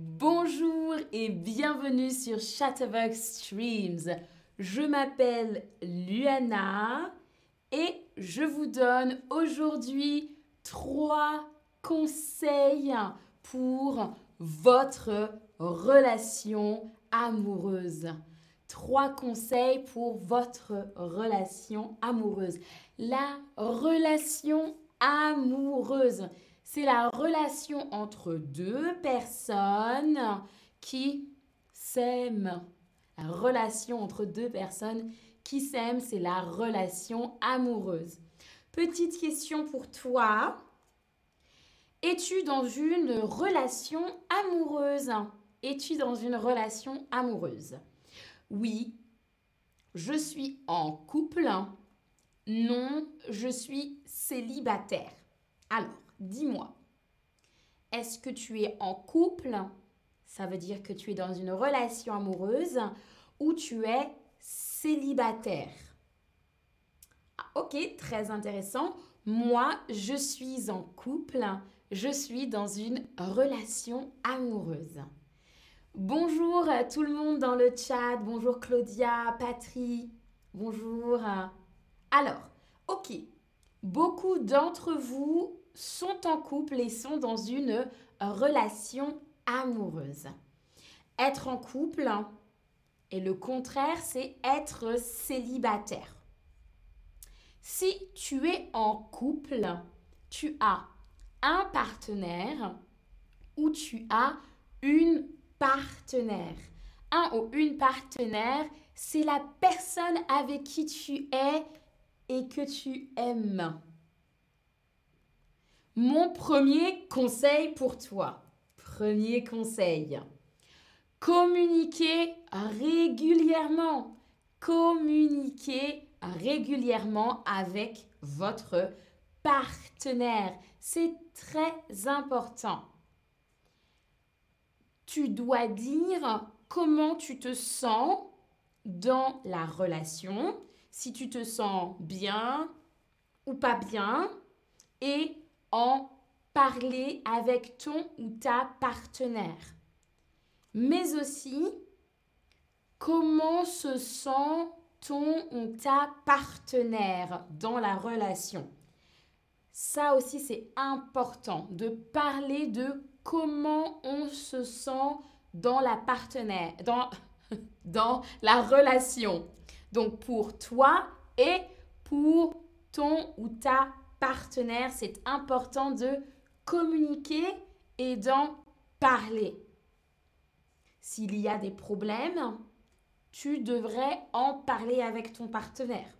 Bonjour et bienvenue sur Chatterbox Streams. Je m'appelle Luana et je vous donne aujourd'hui trois conseils pour votre relation amoureuse. Trois conseils pour votre relation amoureuse. La relation amoureuse, c'est la relation entre deux personnes qui s'aiment. La relation entre deux personnes qui s'aiment, c'est la relation amoureuse. Petite question pour toi. Es-tu dans une relation amoureuse? Es-tu dans une relation amoureuse? Oui, je suis en couple. Non, je suis célibataire. Alors, dis-moi, est-ce que tu es en couple Ça veut dire que tu es dans une relation amoureuse ou tu es célibataire? Ah, ok, très intéressant. Moi, je suis en couple. Je suis dans une relation amoureuse. Bonjour tout le monde dans le chat. Bonjour Claudia, Patrie. Bonjour. Alors, ok. Beaucoup d'entre vous sont en couple et sont dans une relation amoureuse. Être en couple et le contraire, c'est être célibataire. Si tu es en couple, tu as un partenaire ou tu as une partenaire. Un ou une partenaire, c'est la personne avec qui tu es et que tu aimes. Mon premier conseil pour toi, premier conseil, communiquer régulièrement. Communiquer régulièrement avec votre partenaire. C'est très important. Tu dois dire comment tu te sens dans la relation, si tu te sens bien ou pas bien, et en parler avec ton ou ta partenaire. Mais aussi, comment se sent ton ou ta partenaire dans la relation? Ça aussi, c'est important de parler de comment on se sent dans la partenaire, dans, dans la relation. Donc pour toi et pour ton ou ta partenaire, c'est important de communiquer et d'en parler. S'il y a des problèmes, tu devrais en parler avec ton partenaire.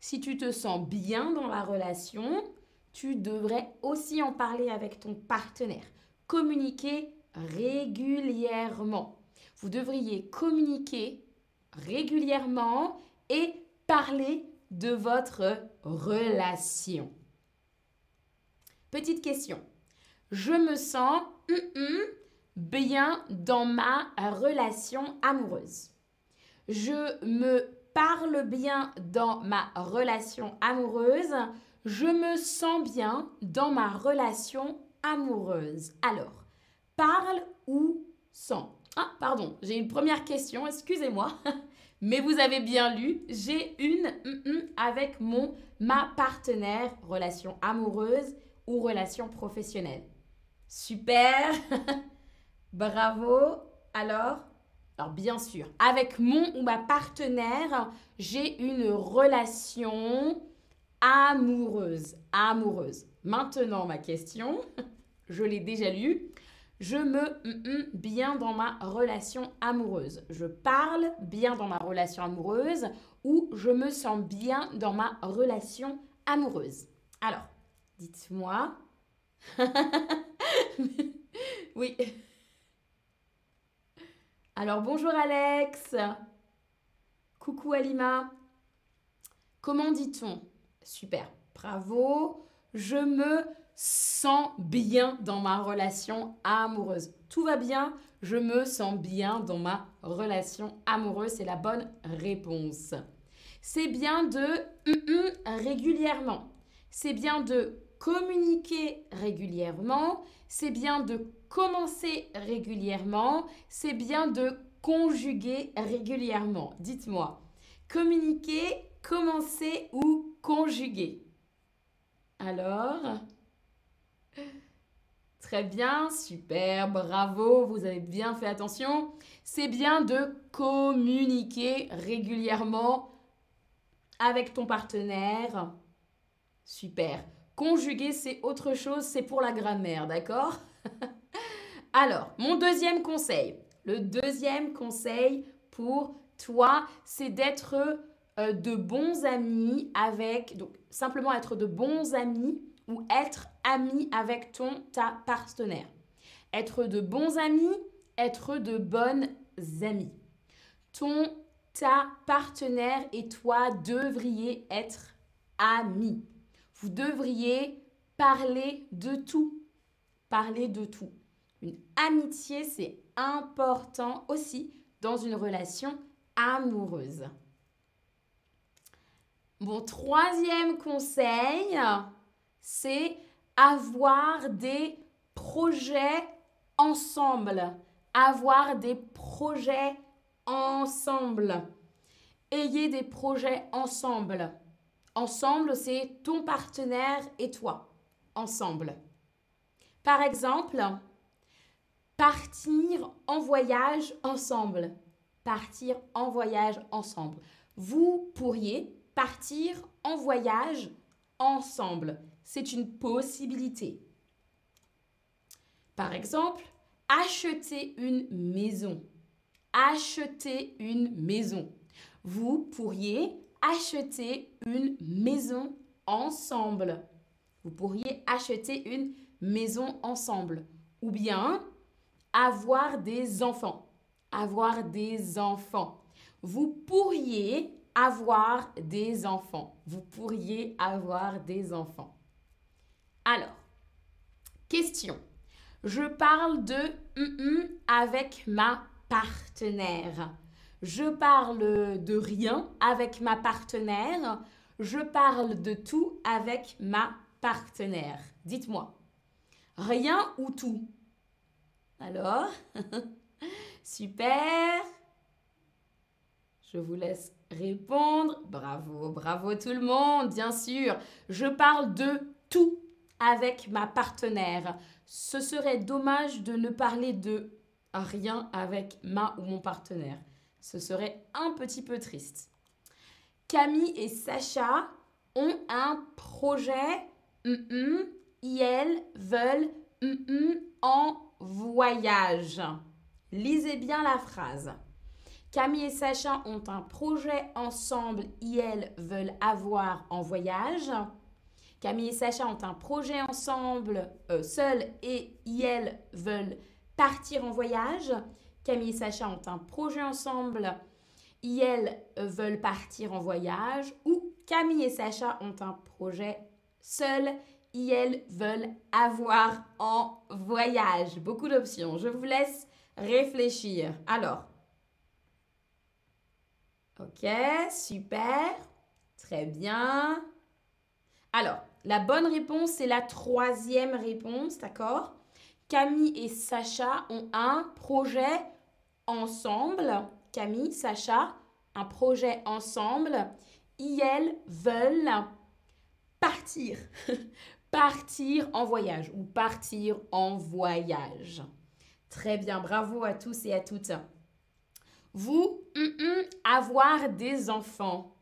Si tu te sens bien dans la relation, tu devrais aussi en parler avec ton partenaire. Communiquer régulièrement. Vous devriez communiquer régulièrement et parler de votre relation. Petite question. Je me sens hum, hum, bien dans ma relation amoureuse je me parle bien dans ma relation amoureuse, je me sens bien dans ma relation amoureuse. Alors, parle ou sens? Ah, pardon, j'ai une première question, excusez-moi. Mais vous avez bien lu, j'ai une mm, avec mon ma partenaire, relation amoureuse ou relation professionnelle. Super. Bravo. Alors, alors bien sûr, avec mon ou ma partenaire, j'ai une relation amoureuse. Amoureuse. Maintenant, ma question, je l'ai déjà lue. Je me bien dans ma relation amoureuse. Je parle bien dans ma relation amoureuse ou je me sens bien dans ma relation amoureuse. Alors, dites-moi. oui. Alors bonjour Alex. Coucou Alima. Comment dit-on? Super, bravo. Je me sens bien dans ma relation amoureuse. Tout va bien, je me sens bien dans ma relation amoureuse. C'est la bonne réponse. C'est bien de régulièrement. C'est bien de communiquer régulièrement, c'est bien de commencer régulièrement, c'est bien de conjuguer régulièrement. Dites-moi, communiquer, commencer ou conjuguer? Alors Très bien, super, bravo, vous avez bien fait attention. C'est bien de communiquer régulièrement avec ton partenaire. Super. Conjuguer, c'est autre chose, c'est pour la grammaire, d'accord? Alors, mon deuxième conseil. Le deuxième conseil pour toi, c'est d'être euh, de bons amis avec, donc simplement être de bons amis ou être ami avec ton, ta partenaire. Être de bons amis, être de bonnes amies. Ton, ta partenaire et toi devriez être amis. Vous devriez parler de tout. Parler de tout. Une amitié, c'est important aussi dans une relation amoureuse. Mon troisième conseil, c'est avoir des projets ensemble. Avoir des projets ensemble. Ayez des projets ensemble. Ensemble, c'est ton partenaire et toi. Ensemble. Par exemple, partir en voyage ensemble. Partir en voyage ensemble. Vous pourriez partir en voyage ensemble. C'est une possibilité. Par exemple, acheter une maison. Acheter une maison. Vous pourriez acheter une maison ensemble. Vous pourriez acheter une maison ensemble. Ou bien avoir des enfants. Avoir des enfants. Vous pourriez avoir des enfants. Vous pourriez avoir des enfants. Alors, question. Je parle de avec ma partenaire. Je parle de rien avec ma partenaire. Je parle de tout avec ma partenaire. Dites-moi. Rien ou tout? Alors Super. Je vous laisse répondre. Bravo, bravo tout le monde, bien sûr. Je parle de tout avec ma partenaire. Ce serait dommage de ne parler de rien avec ma ou mon partenaire. Ce serait un petit peu triste. Camille et Sacha ont un projet. ils veulent en voyage. Lisez bien la phrase. Camille et Sacha ont un projet ensemble, ils veulent avoir en voyage. Camille et Sacha ont un projet ensemble, euh, seuls, et ils veulent partir en voyage. Camille et Sacha ont un projet ensemble, ils veulent partir en voyage. Ou Camille et Sacha ont un projet seuls, ils veulent avoir en voyage. Beaucoup d'options. Je vous laisse réfléchir. Alors, ok, super, très bien. Alors, la bonne réponse, c'est la troisième réponse, d'accord? Camille et Sacha ont un projet ensemble. Camille, Sacha, un projet ensemble. Ils veulent partir. partir en voyage ou partir en voyage. Très bien, bravo à tous et à toutes. Vous, avoir des enfants.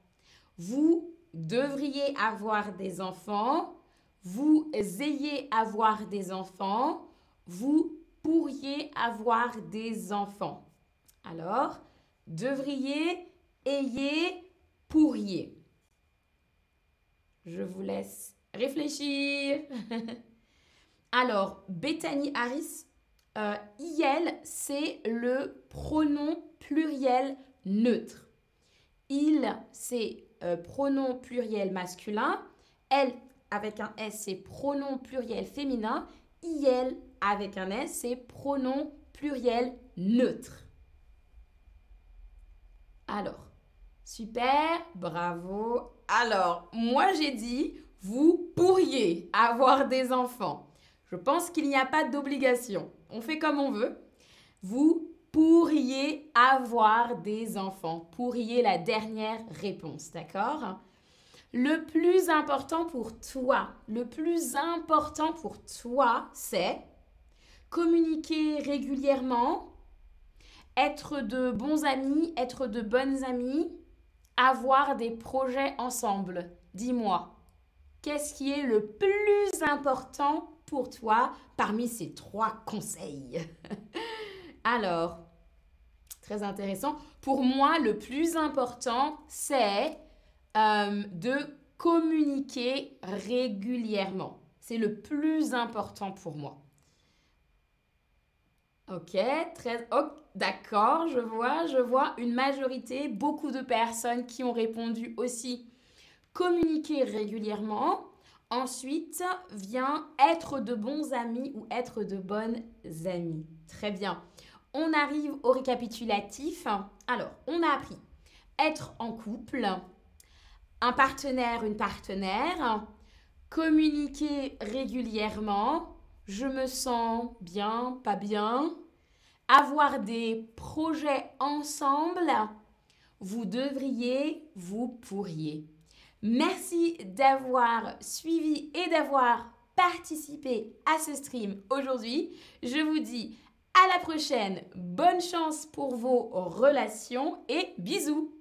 Vous devriez avoir des enfants. Vous ayez avoir des enfants. Vous pourriez avoir des enfants. Alors, devriez, ayez, pourriez. Je vous laisse réfléchir. Alors, Bethany Harris, euh, il, c'est le pronom pluriel neutre. Il, c'est euh, pronom pluriel masculin. Elle, avec un S, c'est pronom pluriel féminin. Il, avec un S, c'est pronom pluriel neutre. Alors, super, bravo. Alors, moi j'ai dit, vous pourriez avoir des enfants. Je pense qu'il n'y a pas d'obligation. On fait comme on veut. Vous pourriez avoir des enfants. Pourriez la dernière réponse, d'accord? Le plus important pour toi, le plus important pour toi, c'est communiquer régulièrement, être de bons amis, être de bonnes amies, avoir des projets ensemble. Dis-moi, qu'est-ce qui est le plus important pour toi parmi ces trois conseils? Alors, très intéressant. Pour moi, le plus important, c'est euh, de communiquer régulièrement. C'est le plus important pour moi. Ok, très. D'accord, je vois, je vois une majorité, beaucoup de personnes qui ont répondu aussi communiquer régulièrement. Ensuite vient être de bons amis ou être de bonnes amies. Très bien. On arrive au récapitulatif. Alors, on a appris être en couple, un partenaire, une partenaire, communiquer régulièrement, je me sens bien, pas bien, avoir des projets ensemble, vous devriez, vous pourriez. Merci d'avoir suivi et d'avoir participé à ce stream aujourd'hui. Je vous dis à la prochaine, bonne chance pour vos relations et bisous